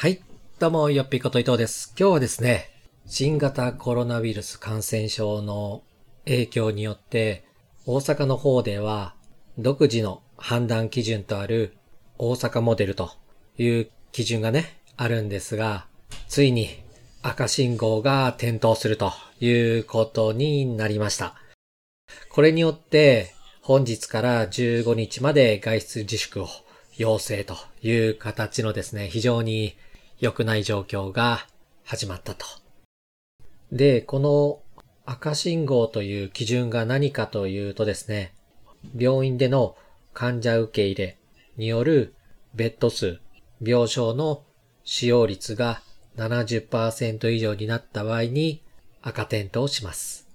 はい。どうも、よっぴこと伊藤です。今日はですね、新型コロナウイルス感染症の影響によって、大阪の方では、独自の判断基準とある大阪モデルという基準がね、あるんですが、ついに赤信号が点灯するということになりました。これによって、本日から15日まで外出自粛を要請という形のですね、非常に良くない状況が始まったと。で、この赤信号という基準が何かというとですね、病院での患者受け入れによるベッド数、病床の使用率が70%以上になった場合に赤点灯します。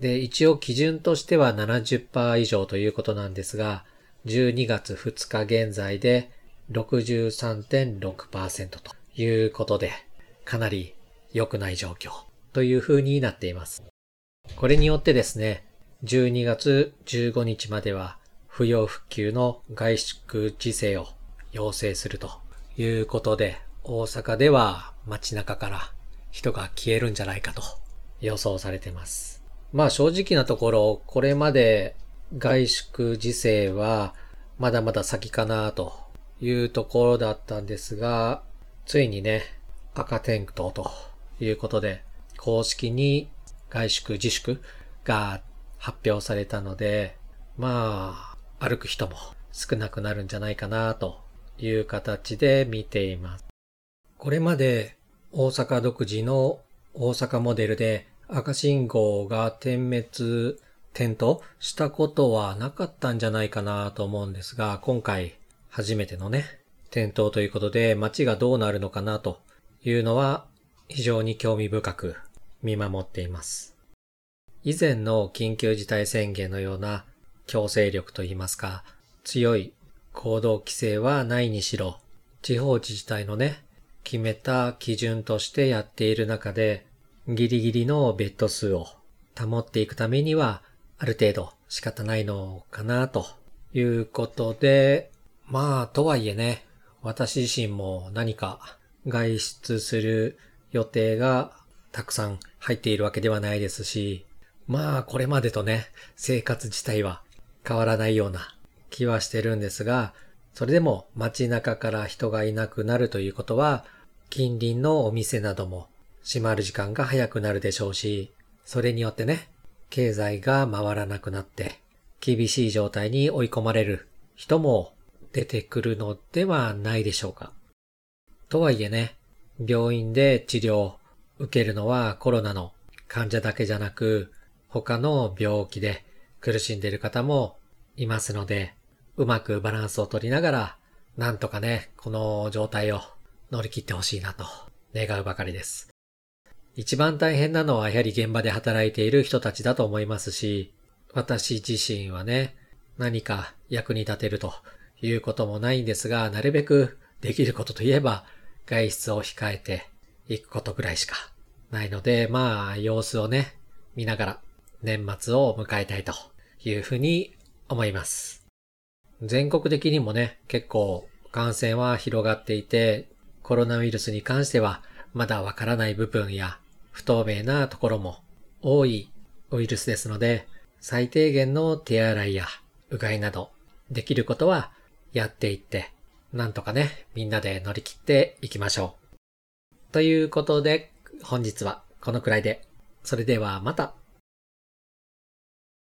で、一応基準としては70%以上ということなんですが、12月2日現在で63.6%ということで、かなり良くない状況という風になっています。これによってですね、12月15日までは不要不急の外出自制を要請するということで、大阪では街中から人が消えるんじゃないかと予想されています。まあ正直なところ、これまで外出自制はまだまだ先かなというところだったんですが、ついにね、赤点灯ということで、公式に外出自粛が発表されたので、まあ、歩く人も少なくなるんじゃないかなという形で見ています。これまで大阪独自の大阪モデルで赤信号が点滅、点灯したことはなかったんじゃないかなと思うんですが、今回初めてのね、点灯ということで街がどうなるのかなというのは非常に興味深く見守っています。以前の緊急事態宣言のような強制力といいますか、強い行動規制はないにしろ、地方自治体のね、決めた基準としてやっている中で、ギリギリのベッド数を保っていくためには、ある程度仕方ないのかなということで、まあ、とはいえね、私自身も何か外出する予定がたくさん入っているわけではないですし、まあ、これまでとね、生活自体は変わらないような気はしてるんですが、それでも街中から人がいなくなるということは、近隣のお店なども閉まる時間が早くなるでしょうし、それによってね、経済が回らなくなって、厳しい状態に追い込まれる人も出てくるのではないでしょうか。とはいえね、病院で治療受けるのはコロナの患者だけじゃなく、他の病気で苦しんでいる方もいますので、うまくバランスを取りながら、なんとかね、この状態を乗り切ってほしいなと願うばかりです。一番大変なのはやはり現場で働いている人たちだと思いますし、私自身はね、何か役に立てるということもないんですが、なるべくできることといえば外出を控えていくことぐらいしかないので、まあ様子をね、見ながら年末を迎えたいというふうに思います。全国的にもね、結構感染は広がっていて、コロナウイルスに関してはまだわからない部分や不透明なところも多いウイルスですので、最低限の手洗いやうがいなどできることはやっていって、なんとかね、みんなで乗り切っていきましょう。ということで、本日はこのくらいで。それではまた。